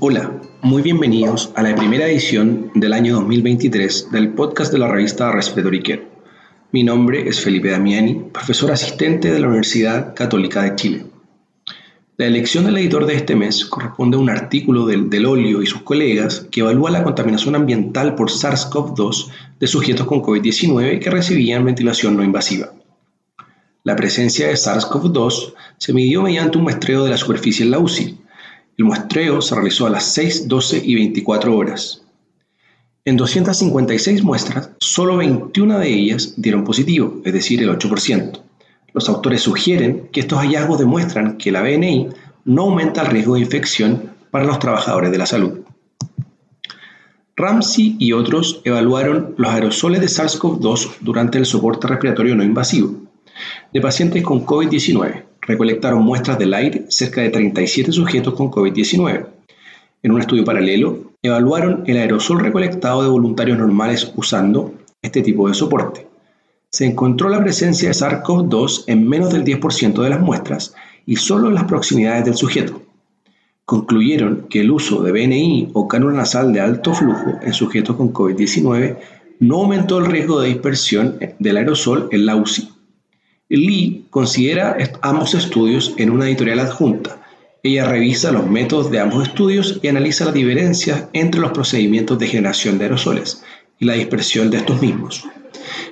Hola, muy bienvenidos a la primera edición del año 2023 del podcast de la revista Care. Mi nombre es Felipe Damiani, profesor asistente de la Universidad Católica de Chile. La elección del editor de este mes corresponde a un artículo del, del Olio y sus colegas que evalúa la contaminación ambiental por SARS-CoV-2 de sujetos con COVID-19 que recibían ventilación no invasiva. La presencia de SARS-CoV-2 se midió mediante un muestreo de la superficie en la UCI, el muestreo se realizó a las 6, 12 y 24 horas. En 256 muestras, solo 21 de ellas dieron positivo, es decir, el 8%. Los autores sugieren que estos hallazgos demuestran que la BNI no aumenta el riesgo de infección para los trabajadores de la salud. Ramsey y otros evaluaron los aerosoles de SARS-CoV-2 durante el soporte respiratorio no invasivo de pacientes con COVID-19 recolectaron muestras del aire cerca de 37 sujetos con COVID-19. En un estudio paralelo, evaluaron el aerosol recolectado de voluntarios normales usando este tipo de soporte. Se encontró la presencia de SARS-CoV-2 en menos del 10% de las muestras y solo en las proximidades del sujeto. Concluyeron que el uso de BNI o cánula nasal de alto flujo en sujetos con COVID-19 no aumentó el riesgo de dispersión del aerosol en la UCI. Lee considera ambos estudios en una editorial adjunta. Ella revisa los métodos de ambos estudios y analiza las diferencias entre los procedimientos de generación de aerosoles y la dispersión de estos mismos.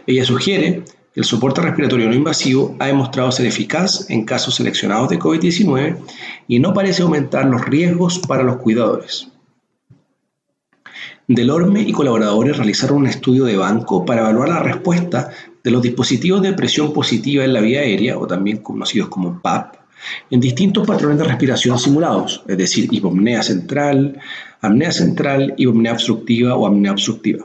Ella sugiere que el soporte respiratorio no invasivo ha demostrado ser eficaz en casos seleccionados de COVID-19 y no parece aumentar los riesgos para los cuidadores. Delorme y colaboradores realizaron un estudio de banco para evaluar la respuesta de los dispositivos de presión positiva en la vía aérea, o también conocidos como PAP, en distintos patrones de respiración simulados, es decir, hipopnea central, apnea central, hipopnea obstructiva o apnea obstructiva.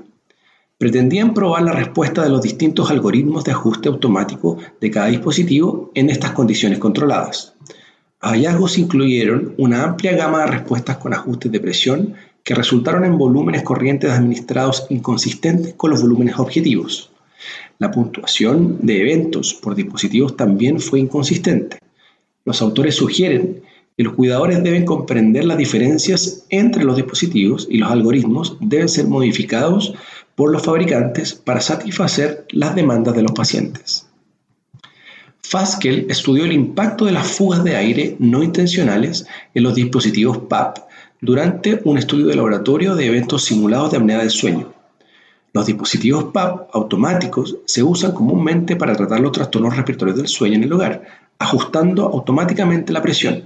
Pretendían probar la respuesta de los distintos algoritmos de ajuste automático de cada dispositivo en estas condiciones controladas. Hallazgos incluyeron una amplia gama de respuestas con ajustes de presión que resultaron en volúmenes corrientes administrados inconsistentes con los volúmenes objetivos. La puntuación de eventos por dispositivos también fue inconsistente. Los autores sugieren que los cuidadores deben comprender las diferencias entre los dispositivos y los algoritmos deben ser modificados por los fabricantes para satisfacer las demandas de los pacientes. Faskel estudió el impacto de las fugas de aire no intencionales en los dispositivos PAP durante un estudio de laboratorio de eventos simulados de apnea del sueño. Los dispositivos PAP automáticos se usan comúnmente para tratar los trastornos respiratorios del sueño en el hogar, ajustando automáticamente la presión.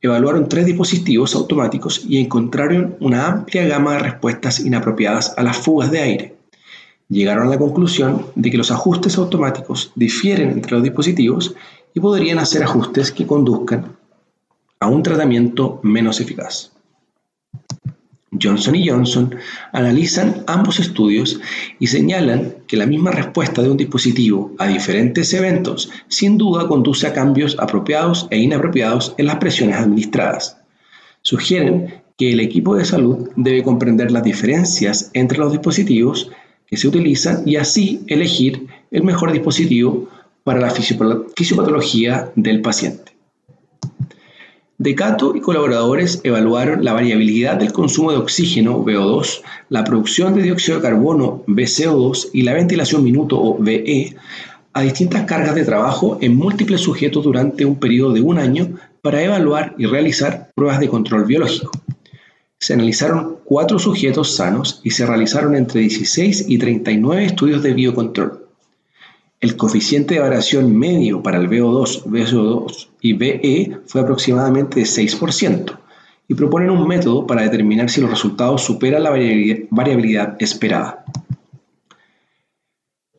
Evaluaron tres dispositivos automáticos y encontraron una amplia gama de respuestas inapropiadas a las fugas de aire. Llegaron a la conclusión de que los ajustes automáticos difieren entre los dispositivos y podrían hacer ajustes que conduzcan a un tratamiento menos eficaz. Johnson y Johnson analizan ambos estudios y señalan que la misma respuesta de un dispositivo a diferentes eventos sin duda conduce a cambios apropiados e inapropiados en las presiones administradas. Sugieren que el equipo de salud debe comprender las diferencias entre los dispositivos que se utilizan y así elegir el mejor dispositivo para la fisiopatología del paciente. Decato y colaboradores evaluaron la variabilidad del consumo de oxígeno, VO2, la producción de dióxido de carbono, VCO2, y la ventilación minuto, o VE, a distintas cargas de trabajo en múltiples sujetos durante un periodo de un año para evaluar y realizar pruebas de control biológico. Se analizaron cuatro sujetos sanos y se realizaron entre 16 y 39 estudios de biocontrol. El coeficiente de variación medio para el VO2, VSO2 y VE fue aproximadamente de 6% y proponen un método para determinar si los resultados superan la variabilidad esperada.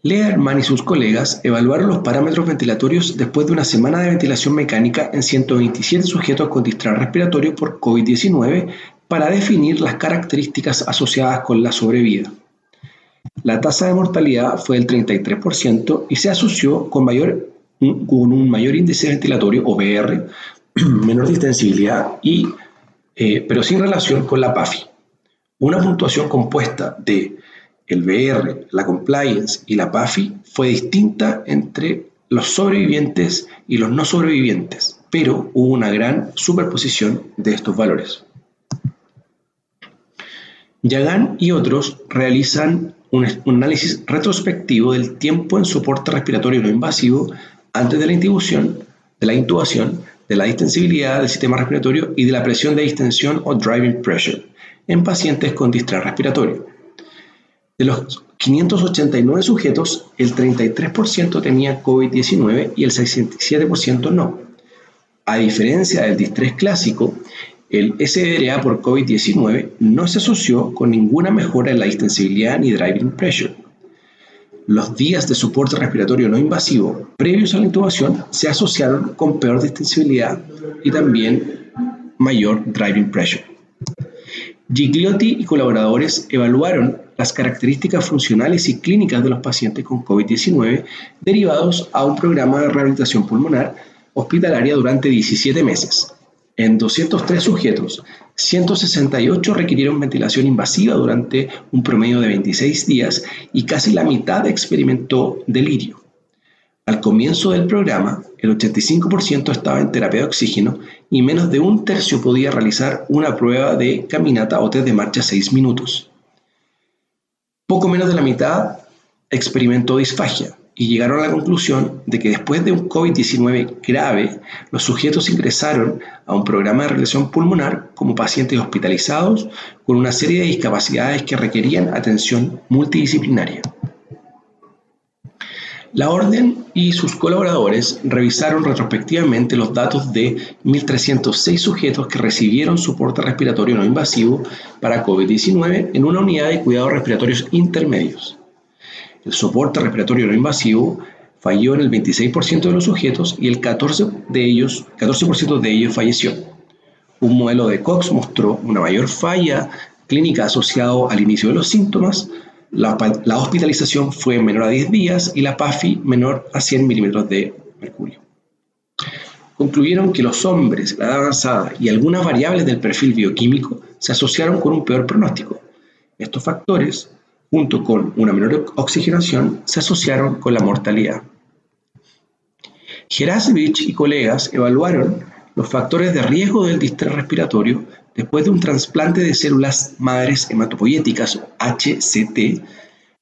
Lehrman y sus colegas evaluaron los parámetros ventilatorios después de una semana de ventilación mecánica en 127 sujetos con distrés respiratorio por COVID-19 para definir las características asociadas con la sobrevida. La tasa de mortalidad fue del 33% y se asoció con, mayor, con un mayor índice ventilatorio, o VR, menor distensibilidad, y, eh, pero sin relación con la PAFI. Una puntuación compuesta de el VR, la compliance y la PAFI fue distinta entre los sobrevivientes y los no sobrevivientes, pero hubo una gran superposición de estos valores. Yagan y otros realizan un, análisis retrospectivo del tiempo en soporte respiratorio no invasivo antes de la intubación, de la intubación, de la distensibilidad del sistema respiratorio y de la presión de distensión o driving pressure en pacientes con distrés respiratorio. De los 589 sujetos, el 33% tenía COVID-19 y el 67% no. A diferencia del distrés clásico, el SDRA por COVID-19 no se asoció con ninguna mejora en la distensibilidad ni driving pressure. Los días de soporte respiratorio no invasivo previos a la intubación se asociaron con peor distensibilidad y también mayor driving pressure. Gigliotti y colaboradores evaluaron las características funcionales y clínicas de los pacientes con COVID-19 derivados a un programa de rehabilitación pulmonar hospitalaria durante 17 meses en 203 sujetos, 168 requirieron ventilación invasiva durante un promedio de 26 días y casi la mitad experimentó delirio. Al comienzo del programa, el 85% estaba en terapia de oxígeno y menos de un tercio podía realizar una prueba de caminata o test de marcha 6 minutos. Poco menos de la mitad experimentó disfagia, y llegaron a la conclusión de que después de un COVID-19 grave, los sujetos ingresaron a un programa de relación pulmonar como pacientes hospitalizados con una serie de discapacidades que requerían atención multidisciplinaria. La Orden y sus colaboradores revisaron retrospectivamente los datos de 1.306 sujetos que recibieron soporte respiratorio no invasivo para COVID-19 en una unidad de cuidados respiratorios intermedios. El soporte respiratorio no invasivo falló en el 26% de los sujetos y el 14%, de ellos, 14 de ellos falleció. Un modelo de Cox mostró una mayor falla clínica asociado al inicio de los síntomas, la, la, hospitalización fue menor a 10 días y la PAFI menor a 100 milímetros de mercurio. Concluyeron que los hombres, la edad avanzada y algunas variables del perfil bioquímico se asociaron con un peor pronóstico. Estos factores junto con una menor oxigenación, se asociaron con la mortalidad. Gerasevich y colegas evaluaron los factores de riesgo del distrés respiratorio después de un trasplante de células madres hematopoyéticas HCT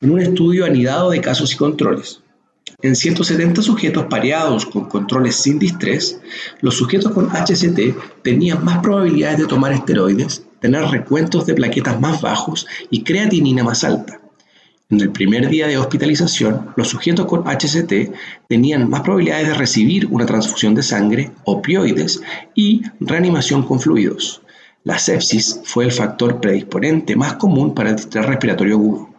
en un estudio anidado de casos y controles. En 170 sujetos pareados con controles sin distrés, los sujetos con HCT tenían más probabilidades de tomar esteroides tener recuentos de plaquetas más bajos y creatinina más alta. En el primer día de hospitalización, los sujetos con HCT tenían más probabilidades de recibir una transfusión de sangre, opioides y reanimación con fluidos. La sepsis fue el factor predisponente más común para el distrés respiratorio agudo.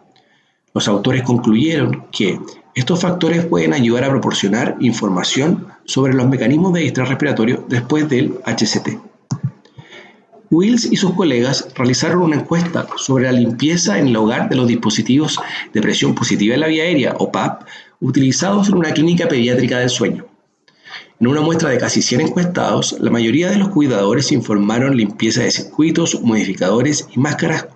Los autores concluyeron que estos factores pueden ayudar a proporcionar información sobre los mecanismos de distrés respiratorio después del HCT. Wills y sus colegas realizaron una encuesta sobre la limpieza en el hogar de los dispositivos de presión positiva en la vía aérea, o PAP, utilizados en una clínica pediátrica del sueño. En una muestra de casi 100 encuestados, la mayoría de los cuidadores informaron limpieza de circuitos, modificadores y máscaras,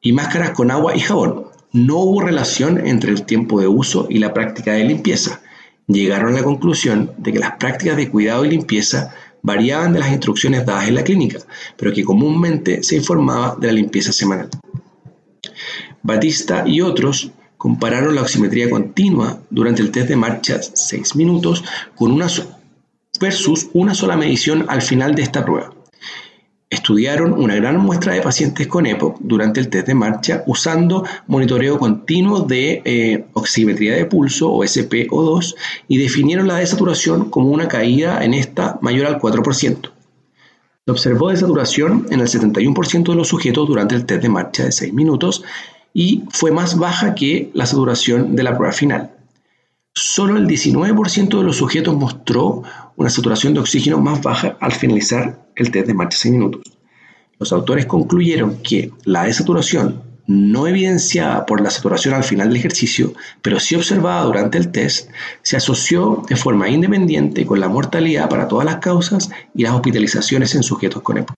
y máscaras con agua y jabón. No hubo relación entre el tiempo de uso y la práctica de limpieza. Llegaron a la conclusión de que las prácticas de cuidado y limpieza variaban de las instrucciones dadas en la clínica, pero que comúnmente se informaba de la limpieza semanal. Batista y otros compararon la oximetría continua durante el test de marcha 6 minutos con una versus una sola medición al final de esta prueba. Estudiaron una gran muestra de pacientes con EPOC durante el test de marcha usando monitoreo continuo de eh, oximetría de pulso o SPO2 y definieron la desaturación como una caída en esta mayor al 4%. Se observó desaturación en el 71% de los sujetos durante el test de marcha de 6 minutos y fue más baja que la saturación de la prueba final. Solo el 19% de los sujetos mostró una saturación de oxígeno más baja al finalizar el test de marcha 6 minutos. Los autores concluyeron que la desaturación no evidenciada por la saturación al final del ejercicio, pero sí observada durante el test, se asoció de forma independiente con la mortalidad para todas las causas y las hospitalizaciones en sujetos con EPO.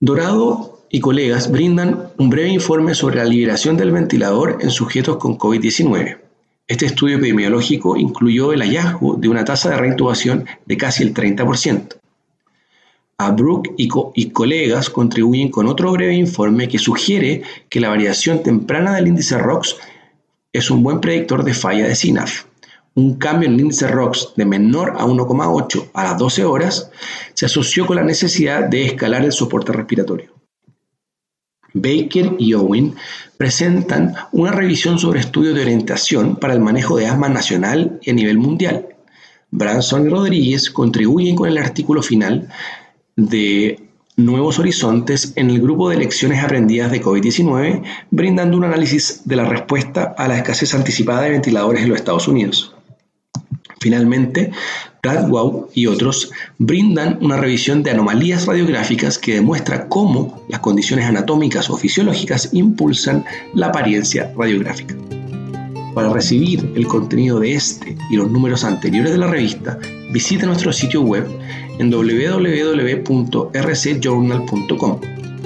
Dorado y colegas brindan un breve informe sobre la liberación del ventilador en sujetos con COVID-19. Este estudio epidemiológico incluyó el hallazgo de una tasa de reintubación de casi el 30%. Abrook y, y, colegas contribuyen con otro breve informe que sugiere que la variación temprana del índice ROX es un buen predictor de falla de SINAF. Un cambio en el índice ROX de menor a 1,8 a las 12 horas se asoció con la necesidad de escalar el soporte respiratorio. Baker y Owen presentan una revisión sobre estudios de orientación para el manejo de asma nacional y a nivel mundial. Branson y Rodríguez contribuyen con el artículo final de Nuevos Horizontes en el grupo de lecciones aprendidas de COVID-19, brindando un análisis de la respuesta a la escasez anticipada de ventiladores en los Estados Unidos. Finalmente, Bradwell y otros brindan una revisión de anomalías radiográficas que demuestra cómo las condiciones anatómicas o fisiológicas impulsan la apariencia radiográfica. Para recibir el contenido de este y los números anteriores de la revista, visite nuestro sitio web en www.rcjournal.com.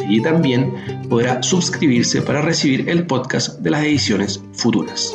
Allí también podrá suscribirse para recibir el podcast de las ediciones futuras.